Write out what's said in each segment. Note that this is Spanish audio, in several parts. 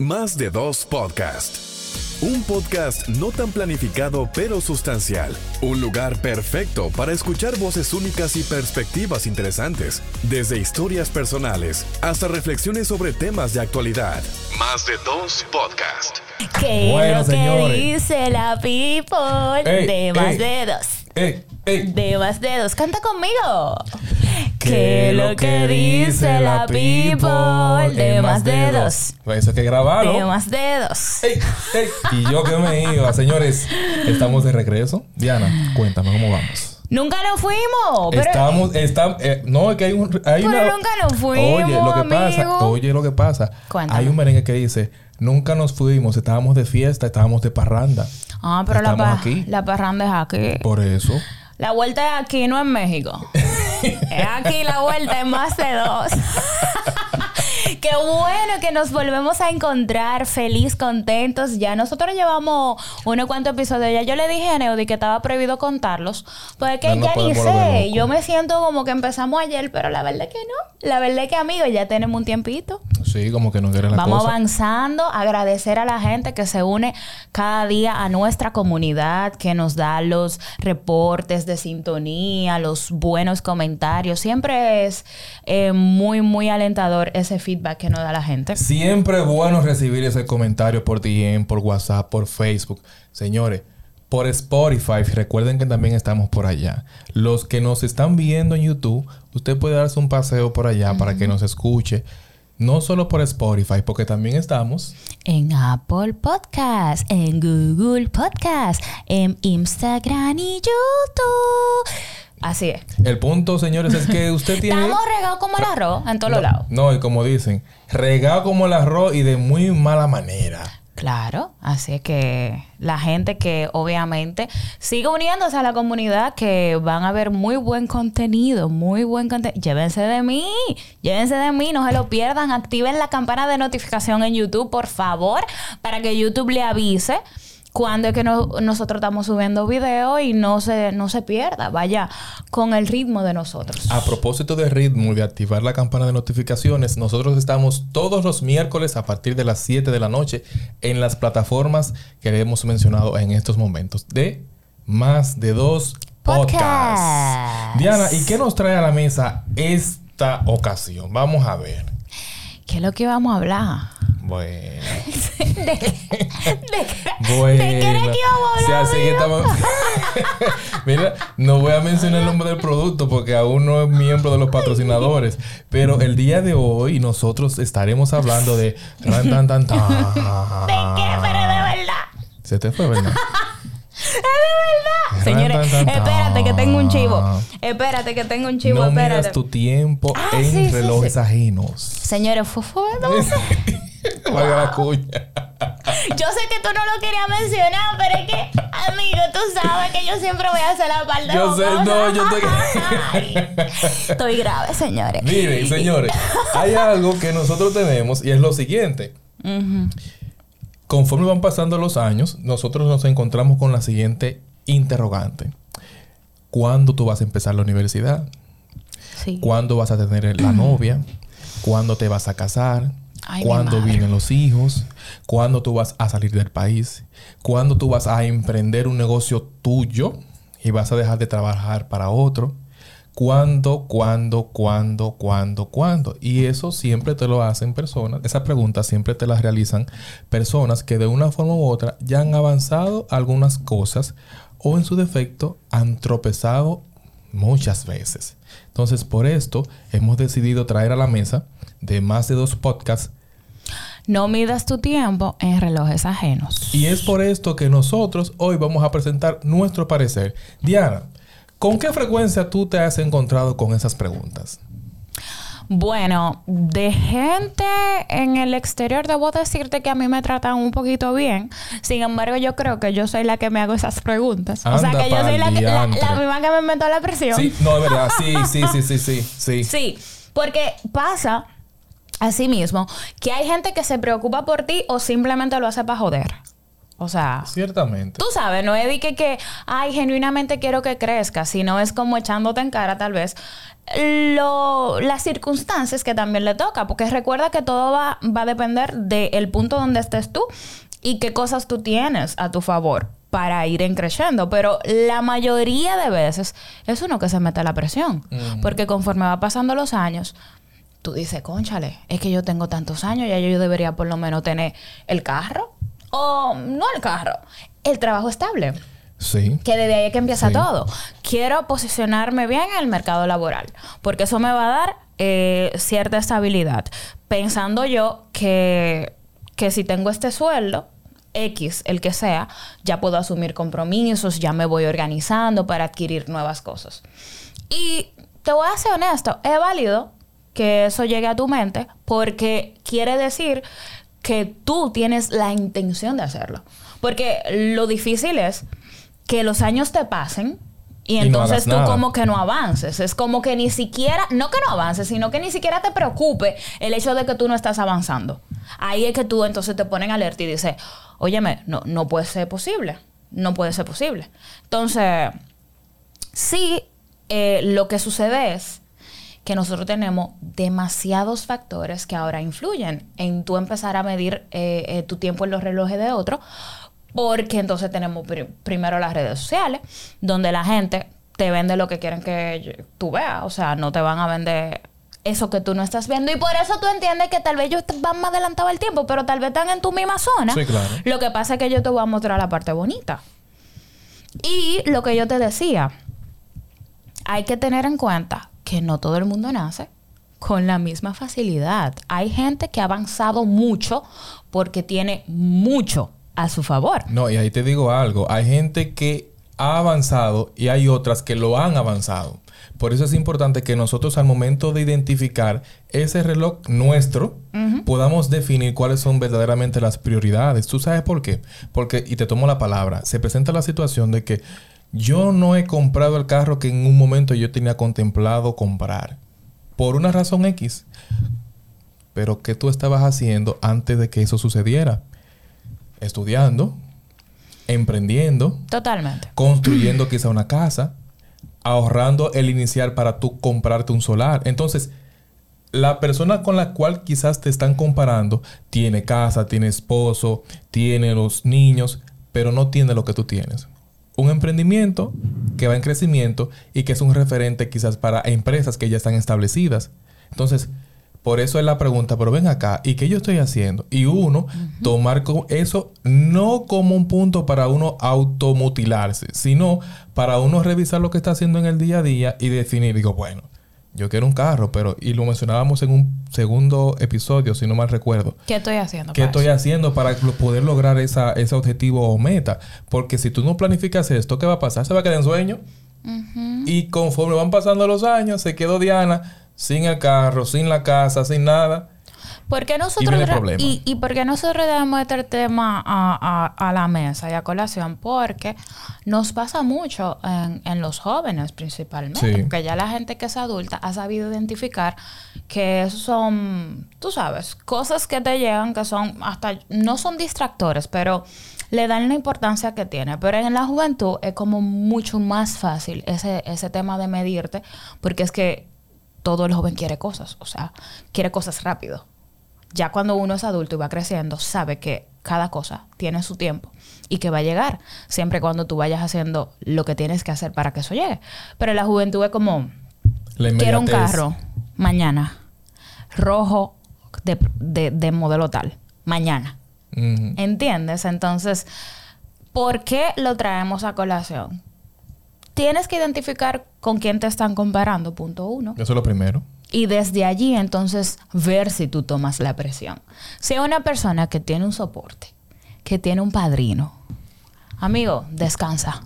Más de dos podcast. Un podcast no tan planificado pero sustancial. Un lugar perfecto para escuchar voces únicas y perspectivas interesantes. Desde historias personales hasta reflexiones sobre temas de actualidad. Más de dos podcast. ¿Qué Bueno, es lo señores. que dice la people? Ey, de más ey. dedos. ¡Ey! De más dedos. Canta conmigo. ¿Qué es lo que dice la people? De más dedos. Pues eso hay que grabarlo. De más dedos. ¡Ey! ¡Ey! Y yo que me iba, señores. Estamos de regreso. Diana, cuéntame cómo vamos. Nunca nos fuimos. Pero Estamos, está, eh, no, es que hay un, hay Pero una- nunca nos fuimos, Oye, lo que pasa, oye, lo que pasa. Cuéntame. Hay un merengue que dice, nunca nos fuimos, estábamos de fiesta, estábamos de parranda. Ah, pero la, pa- aquí. la parranda es aquí. Por eso. La vuelta es aquí, no en México. es aquí la vuelta, es más de dos. Qué bueno que nos volvemos a encontrar feliz, contentos. Ya nosotros llevamos unos cuantos episodios. Ya yo le dije a Neudi que estaba prohibido contarlos. Pues es que Ya no ni sé. Yo me siento como que empezamos ayer, pero la verdad es que no. La verdad es que, amigos, ya tenemos un tiempito. Sí, como que no quiere la Vamos cosa. avanzando, agradecer a la gente que se une cada día a nuestra comunidad, que nos da los reportes de sintonía, los buenos comentarios. Siempre es eh, muy, muy alentador ese feedback que nos da la gente. Siempre es bueno recibir ese comentario por DM, por WhatsApp, por Facebook. Señores, por Spotify, recuerden que también estamos por allá. Los que nos están viendo en YouTube, usted puede darse un paseo por allá para que nos escuche. No solo por Spotify, porque también estamos. En Apple Podcast, en Google Podcast, en Instagram y YouTube. Así es. El punto, señores, es que usted tiene. Estamos regados como el arroz en todos los lados. No, y como dicen, regado como el arroz y de muy mala manera. Claro, así es que la gente que obviamente sigue uniéndose a la comunidad, que van a ver muy buen contenido, muy buen contenido. Llévense de mí, llévense de mí, no se lo pierdan. Activen la campana de notificación en YouTube, por favor, para que YouTube le avise cuando es que no- nosotros estamos subiendo video y no se, no se pierda, vaya con el ritmo de nosotros. A propósito de ritmo y de activar la campana de notificaciones, nosotros estamos todos los miércoles a partir de las 7 de la noche en las plataformas que hemos mencionado en estos momentos de más de dos podcasts. Podcast. Diana, ¿y qué nos trae a la mesa esta ocasión? Vamos a ver. ¿Qué es lo que vamos a hablar? Bueno. ¿De, Bueno. ¿De que íbamos a O sea, hablar, así que amigo? estamos- Mira, no voy a mencionar el nombre del producto porque aún no es miembro de los patrocinadores. Pero el día de hoy nosotros estaremos hablando de... Tan, tan, tan, tan. ¿De qué? Pero de verdad. Se te fue, ¿verdad? Es de verdad. Señores, espérate que tengo un chivo. Espérate que tengo un chivo. no espérate. miras tu tiempo Ah, en sí, sí, relojes sí. ajenos. Señores, fue, fue la cuña. Yo sé que tú no lo querías mencionar, pero es que, amigo, tú sabes que yo siempre voy a hacer la parte Yo sé, no, yo Ay, Estoy grave, señores. Miren, señores, hay algo que nosotros tenemos y es lo siguiente. Conforme van pasando los años, nosotros nos encontramos con la siguiente interrogante. ¿Cuándo tú vas a empezar la universidad? Sí. ¿Cuándo vas a tener la novia? ¿Cuándo te vas a casar? Ay, ¿Cuándo vienen los hijos? ¿Cuándo tú vas a salir del país? ¿Cuándo tú vas a emprender un negocio tuyo y vas a dejar de trabajar para otro? ¿Cuándo, cuándo, cuándo, cuándo, cuándo? Y eso siempre te lo hacen personas, esas preguntas siempre te las realizan personas que de una forma u otra ya han avanzado algunas cosas o en su defecto han tropezado muchas veces. Entonces, por esto hemos decidido traer a la mesa de más de dos podcasts No midas tu tiempo en relojes ajenos. y es por esto que nosotros hoy vamos a presentar nuestro parecer. Diana, ¿con qué frecuencia tú te has encontrado con esas preguntas? Bueno, de gente en el exterior debo decirte que a mí me tratan un poquito bien. Sin embargo, yo creo que yo soy la que me hago esas preguntas. o sea, que yo soy la, que- la, la misma que me inventó la presión. Sí, no, es verdad. Sí, sí, sí, sí, sí, sí. Sí, porque pasa así mismo que hay gente que se preocupa por ti o simplemente lo hace para joder. O sea, Ciertamente. tú sabes, no es de que, que, ay, genuinamente quiero que crezca, sino es como echándote en cara tal vez lo, las circunstancias que también le toca, porque recuerda que todo va, va a depender del punto donde estés tú y qué cosas tú tienes a tu favor para ir en creciendo, pero la mayoría de veces es uno que se mete a la presión, porque conforme va pasando los años, tú dices, conchale, es que yo tengo tantos años, ya yo debería por lo menos tener el carro, o no el carro, el trabajo estable. Sí. Que desde ahí es que empieza Sí. todo. Quiero posicionarme bien en el mercado laboral, porque eso me va a dar eh, cierta estabilidad. Pensando yo que, que si tengo este sueldo, X, el que sea, ya puedo asumir compromisos, ya me voy organizando para adquirir nuevas cosas. Y te voy a ser honesto, es válido que eso llegue a tu mente porque quiere decir que tú tienes la intención de hacerlo. Porque lo difícil es que los años te pasen y entonces tú nada. como que no avances. Es como que ni siquiera, no que no avances, sino que ni siquiera te preocupe el hecho de que tú no estás avanzando. Ahí es que tú entonces te ponen alerta y dices, óyeme, no, no puede ser posible. No puede ser posible. Entonces, sí, eh, lo que sucede es que nosotros tenemos demasiados factores que ahora influyen en tú empezar a medir eh, eh, tu tiempo en los relojes de otro, porque entonces tenemos pri- primero las redes sociales, donde la gente te vende lo que quieren que tú veas, o sea, no te van a vender eso que tú no estás viendo y por eso tú entiendes que tal vez ellos van más adelantados al tiempo, pero tal vez están en tu misma zona. Sí, claro. Lo que pasa es que yo te voy a mostrar la parte bonita. Y lo que yo te decía, hay que tener en cuenta que no todo el mundo nace con la misma facilidad. Hay gente que ha avanzado mucho porque tiene mucho a su favor. No, y ahí te digo algo. Hay gente que ha avanzado y hay otras que lo han avanzado. Por eso es importante que nosotros al momento de identificar ese reloj nuestro, podamos definir cuáles son verdaderamente las prioridades. ¿Tú sabes por qué? Porque, y te tomo la palabra, se presenta la situación de que yo no he comprado el carro que en un momento yo tenía contemplado comprar. Por una razón X. Pero ¿qué tú estabas haciendo antes de que eso sucediera? Estudiando, emprendiendo, Totalmente. construyendo quizá una casa, ahorrando el inicial para tú comprarte un solar. Entonces, la persona con la cual quizás te están comparando tiene casa, tiene esposo, tiene los niños, pero no tiene lo que tú tienes. Un emprendimiento que va en crecimiento y que es un referente quizás para empresas que ya están establecidas. Entonces, por eso es la pregunta, pero ven acá, ¿y qué yo estoy haciendo? Y uno, tomar eso no como un punto para uno automutilarse, sino para uno revisar lo que está haciendo en el día a día y definir, digo, bueno, yo quiero un carro, pero, y lo mencionábamos en un segundo episodio, si no mal recuerdo, ¿Qué estoy haciendo? ¿Qué para estoy eso? haciendo para poder lograr esa, ese objetivo o meta? Porque si tú no planificas esto, ¿qué va a pasar? Se va a quedar en sueño. Y conforme van pasando los años, se quedó Diana sin el carro, sin la casa, sin nada. ¿Por qué nosotros y, y por qué nosotros debemos este tema a, a- a la mesa y a colación? Porque nos pasa mucho en, en los jóvenes principalmente. Sí. Porque ya la gente que es adulta ha sabido identificar que son, tú sabes, cosas que te llegan que son hasta, no son distractores, pero le dan la importancia que tiene. Pero en la juventud es como mucho más fácil ese, ese tema de medirte, porque es que todo el joven quiere cosas, o sea, quiere cosas rápido ya cuando uno es adulto y va creciendo, sabe que cada cosa tiene su tiempo y que va a llegar, siempre cuando tú vayas haciendo lo que tienes que hacer para que eso llegue. Pero la juventud es como, quiero un carro mañana, rojo de, de- de modelo tal, mañana. ¿Entiendes? Entonces, ¿por qué lo traemos a colación? Tienes que identificar con quién te están comparando, punto uno. Eso es lo primero. Y desde allí entonces ver si tú tomas la presión. Si es una persona que tiene un soporte, que tiene un padrino, amigo, descansa.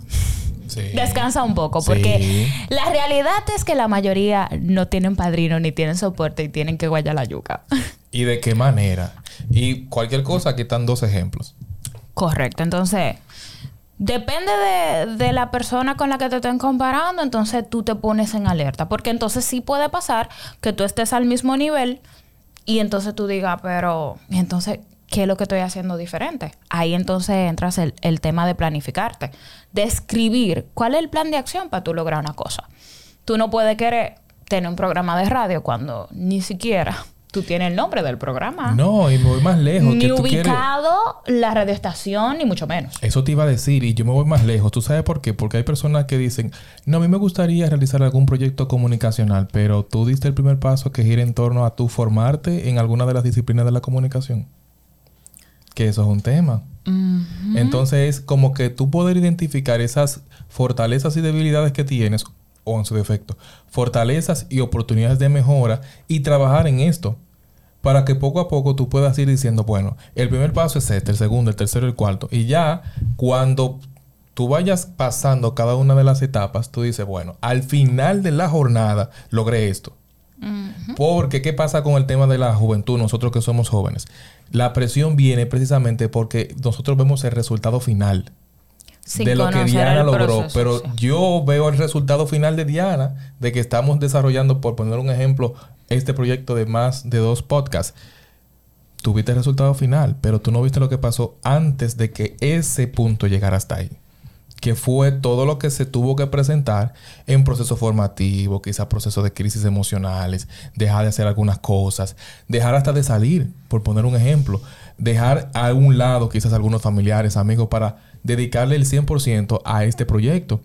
Sí. Descansa un poco, Sí. porque la realidad es que la mayoría no tienen padrino ni tienen soporte y tienen que guayar la yuca. ¿Y de qué manera? Y cualquier cosa, aquí están dos ejemplos. Correcto, entonces depende de, de la persona con la que te estén comparando, entonces tú te pones en alerta, porque entonces sí puede pasar que tú estés al mismo nivel y entonces tú digas, pero ¿y entonces ¿qué es lo que estoy haciendo diferente? Ahí entonces entras el, el tema de planificarte, de escribir cuál es el plan de acción para tú lograr una cosa. Tú no puedes querer tener un programa de radio cuando ni siquiera tú tienes el nombre del programa. No, y me voy más lejos. Ni que tú ubicado la radioestación, ni mucho menos. Eso te iba a decir y yo me voy más lejos. ¿Tú sabes por qué? Porque hay personas que dicen, no, a mí me gustaría realizar algún proyecto comunicacional, pero tú diste el primer paso que gira en torno a tú formarte en alguna de las disciplinas de la comunicación. Que eso es un tema. Entonces es como que tú poder identificar esas fortalezas y debilidades que tienes, o en su defecto, fortalezas y oportunidades de mejora y trabajar en esto para que poco a poco tú puedas ir diciendo, bueno, el primer paso es este, el segundo, el tercero, el cuarto. Y ya cuando tú vayas pasando cada una de las etapas, tú dices, bueno, al final de la jornada logré esto. Porque, ¿qué pasa con el tema de la juventud? Nosotros que somos jóvenes. La presión viene precisamente porque nosotros vemos el resultado final Sin de lo que Diana logró. proceso, pero sí. yo veo el resultado final de Diana, de que estamos desarrollando, por poner un ejemplo, este proyecto de más de dos podcasts. Tuviste el resultado final, pero tú no viste lo que pasó antes de que ese punto llegara hasta ahí. Que fue todo lo que se tuvo que presentar en proceso formativo, quizás proceso de crisis emocionales, dejar de hacer algunas cosas, dejar hasta de salir, por poner un ejemplo, dejar a un lado quizás algunos familiares, amigos, para dedicarle el 100% a este proyecto.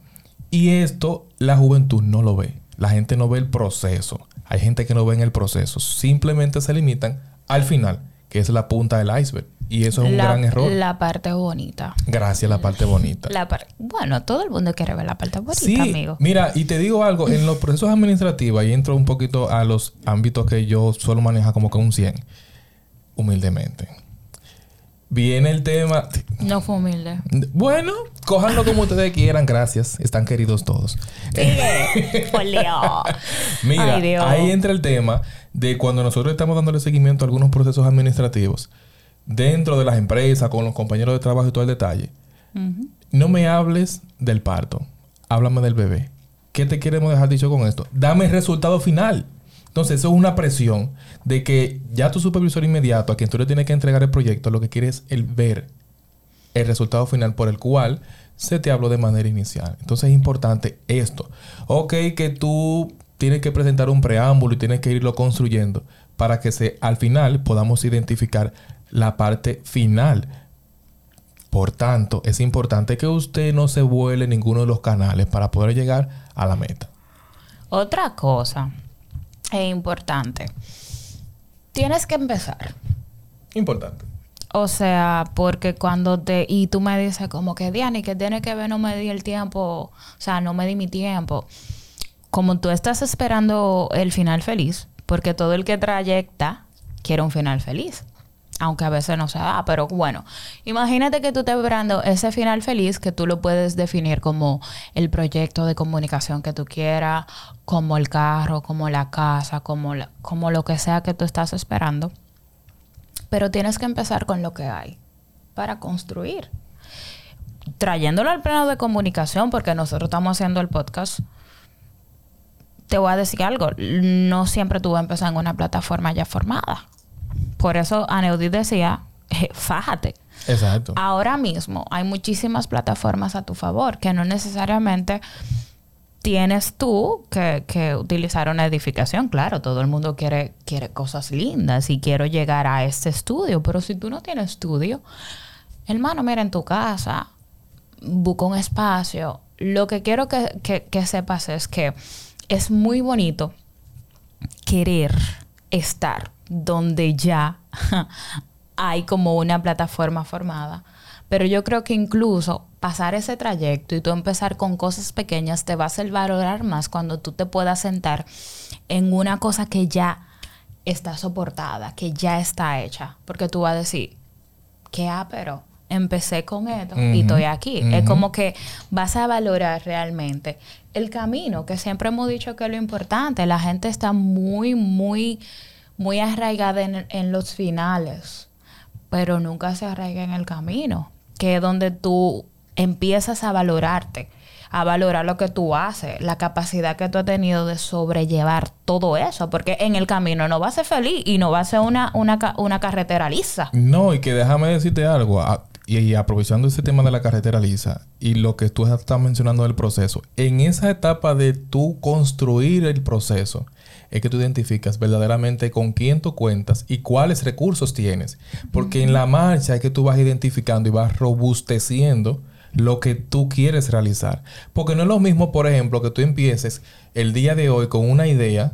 Y esto la juventud no lo ve. La gente no ve el proceso. Hay gente que no ve en el proceso. Simplemente se limitan al final, que es la punta del iceberg. Y eso es un la, gran error. La parte bonita. Gracias la parte bonita. La par- bueno, todo el mundo quiere ver la parte bonita, Sí, amigo. mira, y te digo algo, en los procesos administrativos, ahí entro un poquito a los ámbitos que yo suelo manejar como que un 100, humildemente. Viene el tema, No fue humilde. bueno, cójanlo como ustedes quieran, gracias, están queridos todos. Mira, Ay, ahí entra el tema de cuando nosotros estamos dándole seguimiento a algunos procesos administrativos dentro de las empresas, con los compañeros de trabajo y todo el detalle. No me hables del parto, háblame del bebé. ¿Qué te queremos dejar dicho con esto? Dame el resultado final. Entonces, eso es una presión de que ya tu supervisor inmediato, a quien tú le tienes que entregar el proyecto, lo que quiere es el ver el resultado final por el cual se te habló de manera inicial. Entonces es importante esto. Ok, que tú tienes que presentar un preámbulo y tienes que irlo construyendo para que se, al final podamos identificar la parte final. Por tanto, es importante que usted no se vuele ninguno de los canales para poder llegar a la meta. Otra cosa es importante. Tienes que empezar. Importante. O sea, porque cuando te... Y tú me dices como que, Diana, que tiene que ver? No me di el tiempo. O sea, no me di mi tiempo. Como tú estás esperando el final feliz, porque todo el que trayecta quiere un final feliz. Aunque a veces no se da, pero bueno. Imagínate que tú estés esperando ese final feliz que tú lo puedes definir como el proyecto de comunicación que tú quieras, como el carro, como la casa, como, como lo que sea que tú estás esperando. Pero tienes que empezar con lo que hay para construir. Trayéndolo al plano de comunicación, porque nosotros estamos haciendo el podcast, te voy a decir algo. No siempre tú vas a empezar en una plataforma ya formada. Por eso Aneudi decía, fájate. Exacto. Ahora mismo hay muchísimas plataformas a tu favor que no necesariamente tienes tú que, que utilizar una edificación. Claro, todo el mundo quiere, quiere cosas lindas y quiero llegar a este estudio, pero si tú no tienes estudio, hermano, mira en tu casa, busca un espacio. Lo que quiero que, que- que sepas es que es muy bonito querer estar donde ya hay como una plataforma formada. Pero yo creo que incluso pasar ese trayecto y tú empezar con cosas pequeñas te va a hacer valorar más cuando tú te puedas sentar en una cosa que ya está soportada, que ya está hecha. Porque tú vas a decir, ¿qué ah, pero empecé con esto y estoy aquí. Es como que vas a valorar realmente el camino, que siempre hemos dicho que es lo importante. La gente está muy, muy, muy arraigada en, en los finales, pero nunca se arraiga en el camino, que es donde tú empiezas a valorarte, a valorar lo que tú haces, la capacidad que tú has tenido de sobrellevar todo eso, porque en el camino no va a ser feliz y no va a ser una, una, una carretera lisa. No, y que déjame decirte algo, y, aprovechando ese tema de la carretera lisa y lo que tú estás mencionando del proceso, en esa etapa de tú construir el proceso, es que tú identificas verdaderamente con quién tú cuentas y cuáles recursos tienes. Porque en la marcha es que tú vas identificando y vas robusteciendo lo que tú quieres realizar. Porque no es lo mismo, por ejemplo, que tú empieces el día de hoy con una idea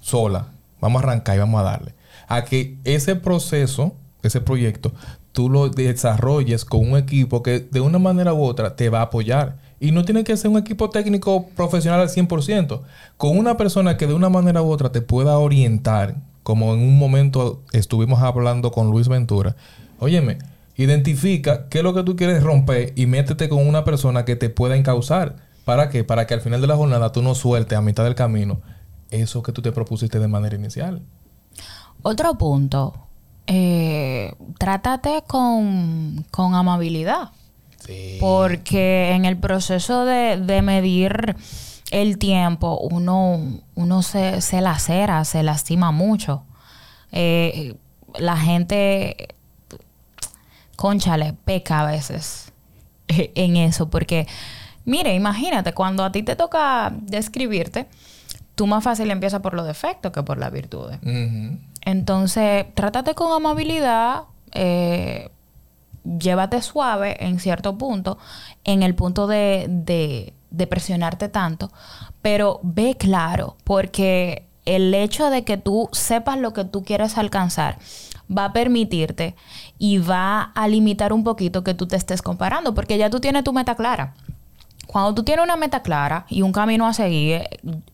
sola, vamos a arrancar y vamos a darle, a que ese proceso, ese proyecto, tú lo desarrolles con un equipo que de una manera u otra te va a apoyar. Y no tiene que ser un equipo técnico profesional al 100%. Con una persona que de una manera u otra te pueda orientar, como en un momento estuvimos hablando con Luis Ventura. Óyeme, Identifica qué es lo que tú quieres romper y métete con una persona que te pueda encauzar. ¿Para qué? Para que al final de la jornada tú no sueltes a mitad del camino eso que tú te propusiste de manera inicial. Otro punto. Eh, trátate con, amabilidad. Sí. Porque en el proceso de, medir el tiempo, uno, uno se, se lacera, se lastima mucho. Eh, la gente conchale, peca a veces en eso, porque, mire, imagínate, cuando a ti te toca describirte, tú más fácil empiezas por los defectos que por las virtudes. Entonces, trátate con amabilidad, eh, llévate suave en cierto punto, en el punto de, de, presionarte tanto, pero ve claro, porque el hecho de que tú sepas lo que tú quieres alcanzar va a permitirte y va a limitar un poquito que tú te estés comparando, porque ya tú tienes tu meta clara. Cuando tú tienes una meta clara y un camino a seguir,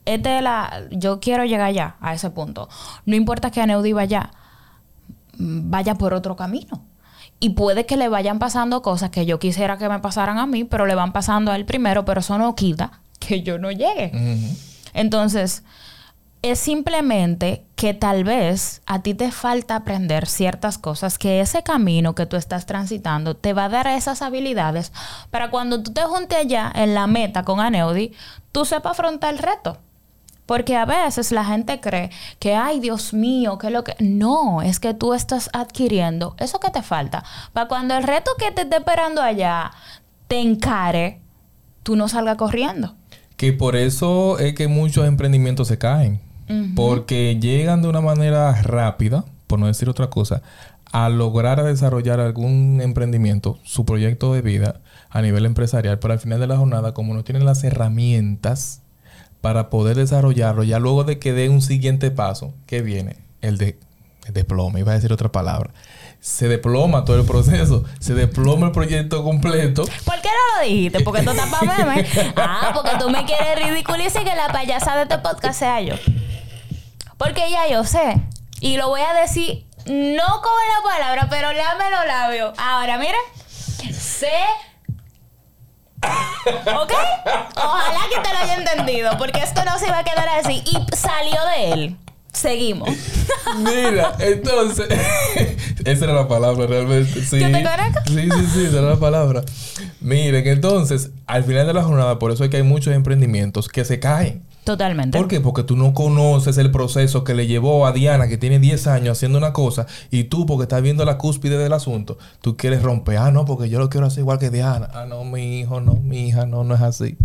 es de la, yo quiero llegar ya a ese punto. No importa que Aneudi vaya, vaya por otro camino. Y puede que le vayan pasando cosas que yo quisiera que me pasaran a mí, pero le van pasando a él primero, pero eso no quita que yo no llegue. Entonces, es simplemente que tal vez a ti te falta aprender ciertas cosas, que ese camino que tú estás transitando te va a dar esas habilidades para cuando tú te juntes allá en la meta con Aneudi, tú sepas afrontar el reto. Porque a veces la gente cree que, ay Dios mío, que lo que... No, es que tú estás adquiriendo eso que te falta. Para cuando el reto que te esté esperando allá te encare, tú no salgas corriendo. Que por eso es que muchos emprendimientos se caen porque llegan de una manera rápida, por no decir otra cosa, a lograr desarrollar algún emprendimiento, su proyecto de vida a nivel empresarial, pero al final de la jornada, como no tienen las herramientas para poder desarrollarlo, ya luego de que dé un siguiente paso, que viene el de el desplome, iba a decir otra palabra. Se desploma todo el proceso, se desploma el proyecto completo. ¿Por qué no lo dijiste? Porque tú estás para meme. Ah, porque tú me quieres ridiculizar que la payasada de este podcast sea yo. Porque ya yo sé. Y lo voy a decir no con la palabra, pero lame los labios. Ahora, mira. Sé. ¿Ok? Ojalá que te lo haya entendido, porque esto no se iba a quedar así. Y salió de él. Seguimos. Mira, entonces. esa era la palabra realmente. Sí. ¿Yo te conozco? Sí, sí, sí, esa era la palabra. Miren, entonces, al final de la jornada, por eso es que hay muchos emprendimientos que se caen. Totalmente. ¿Por qué? Porque tú no conoces el proceso que le llevó a Diana, que tiene 10 años haciendo una cosa, y tú, porque estás viendo la cúspide del asunto, tú quieres romper. Ah, no, porque yo lo quiero hacer igual que Diana. Ah, no, mi hijo, no, mi hija, no, no es así.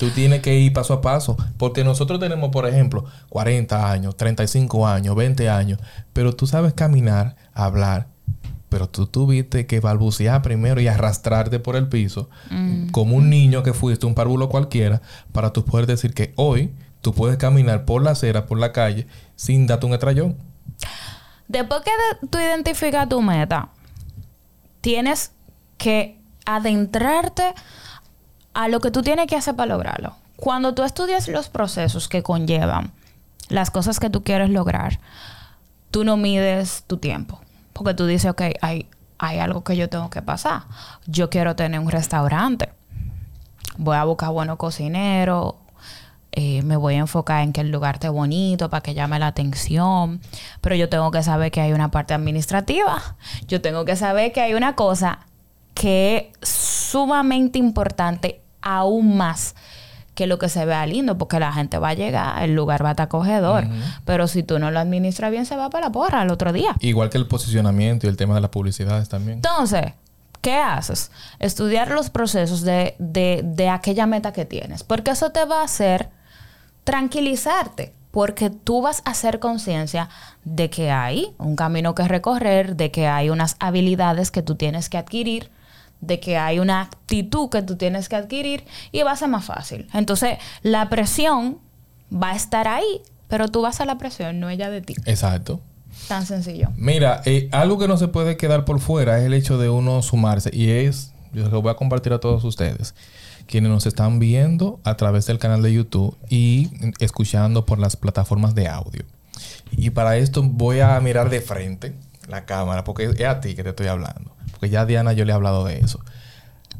Tú tienes que ir paso a paso. Porque nosotros tenemos, por ejemplo, 40 años, 35 años, 20 años. Pero tú sabes caminar, hablar, pero tú tuviste que balbucear primero y arrastrarte por el piso, mm. como un niño que fuiste, un párvulo cualquiera, para tú poder decir que hoy tú puedes caminar por la acera, por la calle, sin darte un estrellón. Después que tú identificas tu meta, tienes que adentrarte a lo que tú tienes que hacer para lograrlo. Cuando tú estudias los procesos que conllevan las cosas que tú quieres lograr, tú no mides tu tiempo porque tú dices, ok, hay, hay algo que yo tengo que pasar. Yo quiero tener un restaurante. Voy a buscar buenos cocineros. Eh, me voy a enfocar en que el lugar esté bonito para que llame la atención. Pero yo tengo que saber que hay una parte administrativa. Yo tengo que saber que hay una cosa que es sumamente importante aún más que lo que se vea lindo, porque la gente va a llegar, el lugar va a estar acogedor. Pero si tú no lo administras bien, se va para la porra al otro día. Igual que el posicionamiento y el tema de las publicidades también. Entonces, ¿qué haces? Estudiar los procesos de, de, de aquella meta que tienes, porque eso te va a hacer tranquilizarte, porque tú vas a hacer conciencia de que hay un camino que recorrer, de que hay unas habilidades que tú tienes que adquirir, de que hay una actitud que tú tienes que adquirir y va a ser más fácil. Entonces, la presión va a estar ahí, pero tú vas a la presión, no ella de ti. Exacto. Tan sencillo. Mira, eh, algo que no se puede quedar por fuera es el hecho de uno sumarse y es, yo lo voy a compartir a todos ustedes, quienes nos están viendo a través del canal de YouTube y escuchando por las plataformas de audio. Y para esto voy a mirar de frente la cámara, porque es a ti que te estoy hablando. Porque ya Diana yo le he hablado de eso.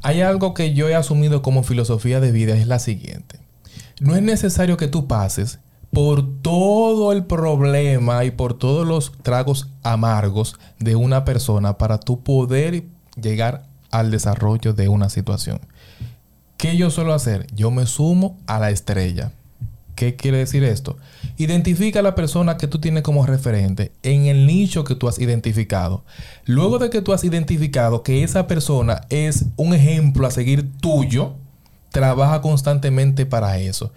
Hay algo que yo he asumido como filosofía de vida, es la siguiente. No es necesario que tú pases por todo el problema y por todos los tragos amargos de una persona para tú poder llegar al desarrollo de una situación. ¿Qué yo suelo hacer? Yo me sumo a la estrella. ¿Qué quiere decir esto? Identifica a la persona que tú tienes como referente en el nicho que tú has identificado. Luego de que tú has identificado que esa persona es un ejemplo a seguir tuyo, trabaja constantemente para eso.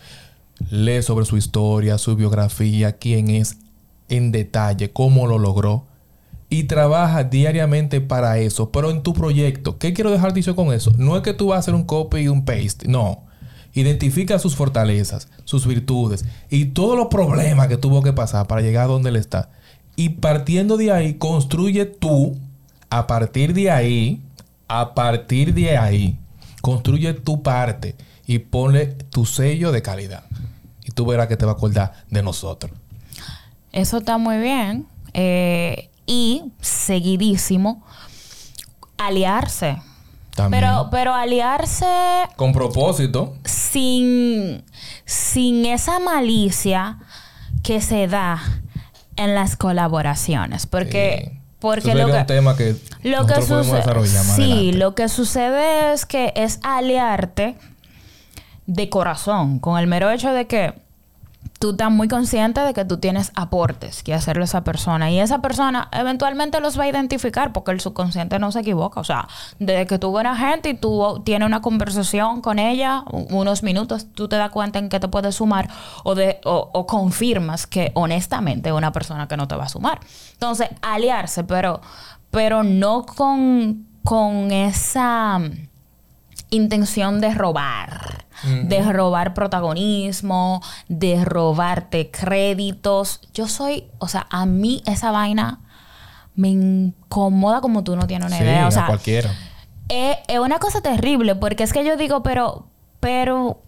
Lee sobre su historia, su biografía, quién es en detalle, cómo lo logró. Y trabaja diariamente para eso. Pero en tu proyecto, ¿qué quiero dejar dicho con eso? No es que tú vas a hacer un copy y un paste. No. Identifica sus fortalezas, sus virtudes y todos los problemas que tuvo que pasar para llegar a donde él está. Y partiendo de ahí, construye tú, a partir de ahí, a partir de ahí, construye tu parte y ponle tu sello de calidad. Y tú verás que te va a acordar de nosotros. Eso está muy bien. Eh, y seguidísimo, aliarse. También. Pero, pero aliarse Con propósito. sin, sin esa malicia que se da en las colaboraciones. Porque, Sí. porque lo que, un tema que lo que sucede, sí, adelante. lo que sucede es que es aliarte de corazón, con el mero hecho de que tú estás muy consciente de que tú tienes aportes que hacerle a esa persona y esa persona eventualmente los va a identificar porque el subconsciente no se equivoca. O sea, desde que tú ves a gente y tú tienes una conversación con ella, unos minutos, tú te das cuenta en que te puedes sumar o, de, o, o confirmas que honestamente es una persona que no te va a sumar. Entonces, aliarse, pero, pero no con, con esa intención de robar, de robar protagonismo, de robarte créditos. Yo soy, o sea, a mí esa vaina me incomoda como tú no tienes una Sí, idea. O a sea, cualquiera. es, es una cosa terrible porque es que yo digo, pero, pero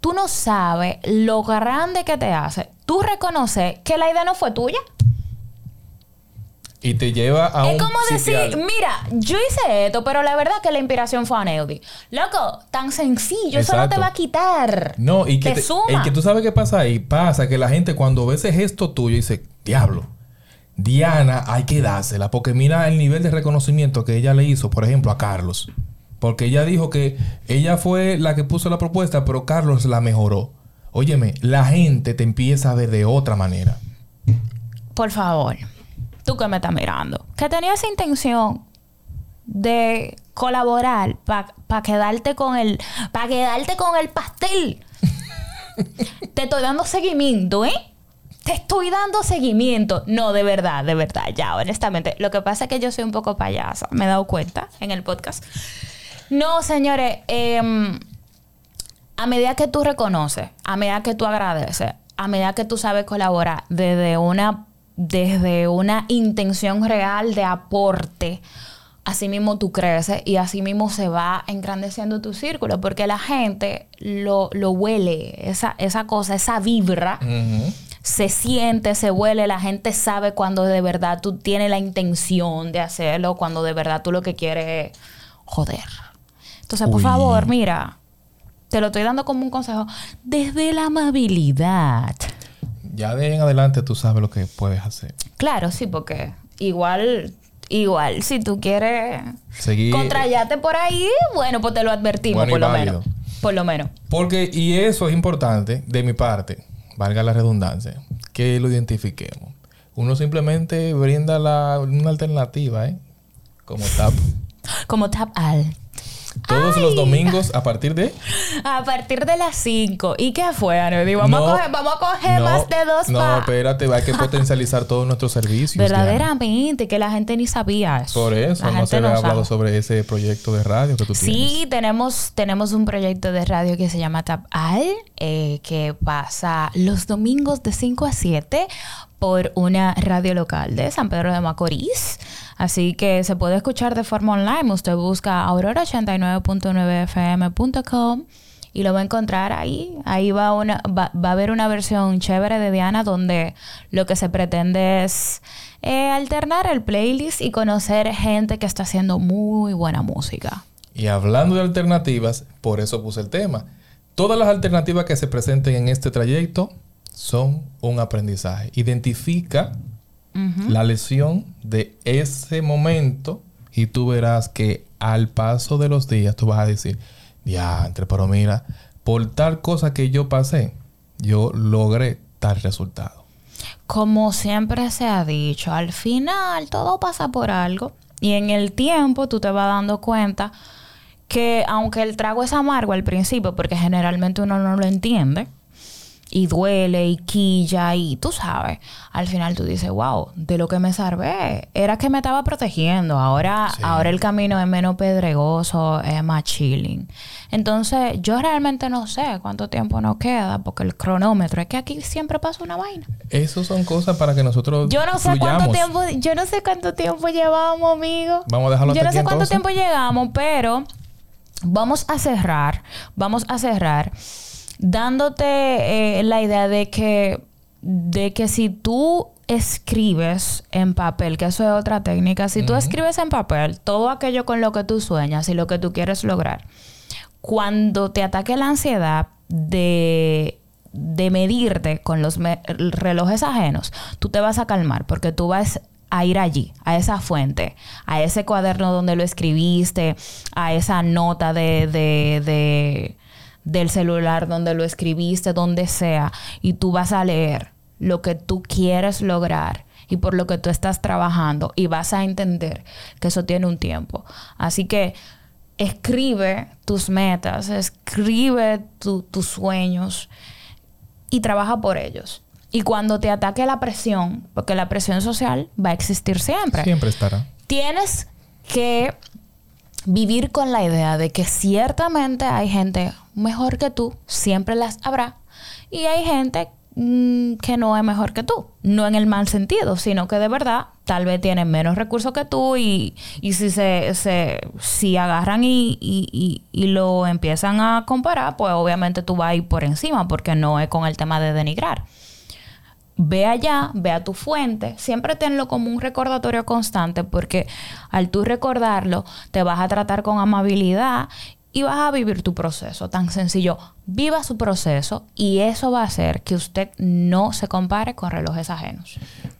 tú no sabes lo grande que te hace. Tú reconoces que la idea no fue tuya. Y te lleva a Es un como decir, mira, yo hice esto, pero la verdad que la inspiración fue a Neudi. Loco, tan sencillo, eso no te va a quitar. No, y que, te te- suma. y que tú sabes qué pasa ahí. Pasa que la gente cuando ve ese gesto tuyo dice, diablo, Diana hay que dársela. Porque mira el nivel de reconocimiento que ella le hizo, por ejemplo, a Carlos. Porque ella dijo que ella fue la que puso la propuesta, pero Carlos la mejoró. Óyeme, la gente te empieza a ver de otra manera. Por favor, tú que me estás mirando, que tenías intención de colaborar para quedarte con el para quedarte con el pastel. Te estoy dando seguimiento, ¿eh? Te estoy dando seguimiento. No, de verdad, de verdad, ya, honestamente. Lo que pasa es que yo soy un poco payasa, me he dado cuenta en el podcast. No, señores, em, a medida que tú reconoces, a medida que tú agradeces, a medida que tú sabes colaborar desde una, desde una intención real de aporte, así mismo tú creces y así mismo se va engrandeciendo tu círculo, porque la gente lo, lo huele, esa, esa cosa, esa vibra se siente, se huele, la gente sabe cuando de verdad tú tienes la intención de hacerlo, cuando de verdad tú lo que quieres es joder. Entonces, por favor, mira, te lo estoy dando como un consejo desde la amabilidad. Ya de ahí en adelante tú sabes lo que puedes hacer. Claro, sí, porque igual, igual, si tú quieres Seguir. contrallarte por ahí, bueno, pues te lo advertimos Bueno por lo válido. menos. Por lo menos. Porque, y eso es importante de mi parte, valga la redundancia, que lo identifiquemos. Uno simplemente brinda la, una alternativa, ¿eh? Como TAP. Como Tap Al. Todos los domingos a partir de... A partir de las 5. ¿Y qué fue, Anody? Vamos, No, a coger, vamos a coger no, más de dos No, pa- espérate, hay que potencializar todos nuestros servicios. Verdaderamente, que la gente ni sabía eso. Por eso La no se le ha hablado sobre ese proyecto de radio que tú tienes. Sí, tenemos, tenemos un proyecto de radio que se llama Tap Al, eh, que pasa los domingos de 5 a 7 por una radio local de San Pedro de Macorís. Así que se puede escuchar de forma online. Usted busca aurora89.9fm.com y lo va a encontrar ahí. Ahí va, una, va, va a haber una versión chévere de Diana donde lo que se pretende es eh, alternar el playlist y conocer gente que está haciendo muy buena música. Y hablando de alternativas, por eso puse el tema. Todas las alternativas que se presenten en este trayecto son un aprendizaje. Identifica la lesión de ese momento y tú verás que al paso de los días tú vas a decir, diantre, pero mira, por tal cosa que yo pasé, yo logré tal resultado. Como siempre se ha dicho, al final todo pasa por algo y en el tiempo tú te vas dando cuenta que aunque el trago es amargo al principio, porque generalmente uno no lo entiende y duele y quilla y tú sabes, al final tú dices, wow, de lo que me salvé era que me estaba protegiendo, ahora, Sí. ahora el camino es menos pedregoso, es más chilling. Entonces yo realmente no sé cuánto tiempo nos queda, porque el cronómetro es que aquí siempre pasa una vaina. Esas son cosas para que nosotros Yo no sé cuánto tiempo, yo no sé cuánto tiempo llevamos, amigo. Vamos a dejarlo Yo hasta no aquí, sé cuánto entonces. tiempo llegamos, pero vamos a cerrar, vamos a cerrar dándote eh, la idea de que de que si tú escribes en papel, que eso es otra técnica, si tú escribes en papel todo aquello con lo que tú sueñas y lo que tú quieres lograr, cuando te ataque la ansiedad de, de medirte con los me- relojes ajenos, tú te vas a calmar porque tú vas a ir allí, a esa fuente, a ese cuaderno donde lo escribiste, a esa nota de, de, de- del celular donde lo escribiste, donde sea, y tú vas a leer lo que tú quieres lograr y por lo que tú estás trabajando y vas a entender que eso tiene un tiempo. Así que escribe tus metas, escribe tu- tus sueños y trabaja por ellos. Y cuando te ataque la presión, porque la presión social va a existir siempre, Siempre estará. tienes que vivir con la idea de que ciertamente hay gente mejor que tú, siempre las habrá, y hay gente mm, que no es mejor que tú, no en el mal sentido, sino que de verdad tal vez tienen menos recursos que tú y, y si se, se si agarran y, y- y- y lo empiezan a comparar, pues obviamente tú vas a ir por encima porque no es con el tema de denigrar ve allá, ve a tu fuente, siempre tenlo como un recordatorio constante porque al tú recordarlo te vas a tratar con amabilidad y vas a vivir tu proceso. Tan sencillo, viva su proceso y eso va a hacer que usted no se compare con relojes ajenos.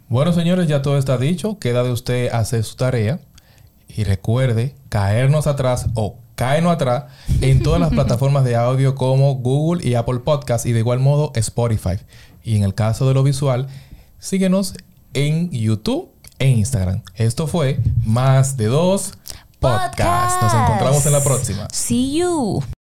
Bueno, señores, ya todo está dicho. Queda de usted hacer su tarea. Y recuerde caernos atrás o caernos atrás en todas las plataformas de audio como Google y Apple Podcast y de igual modo Spotify. Y en el caso de lo visual, síguenos en YouTube e Instagram. Esto fue Más de Dos Podcast. Nos encontramos en la próxima. See you.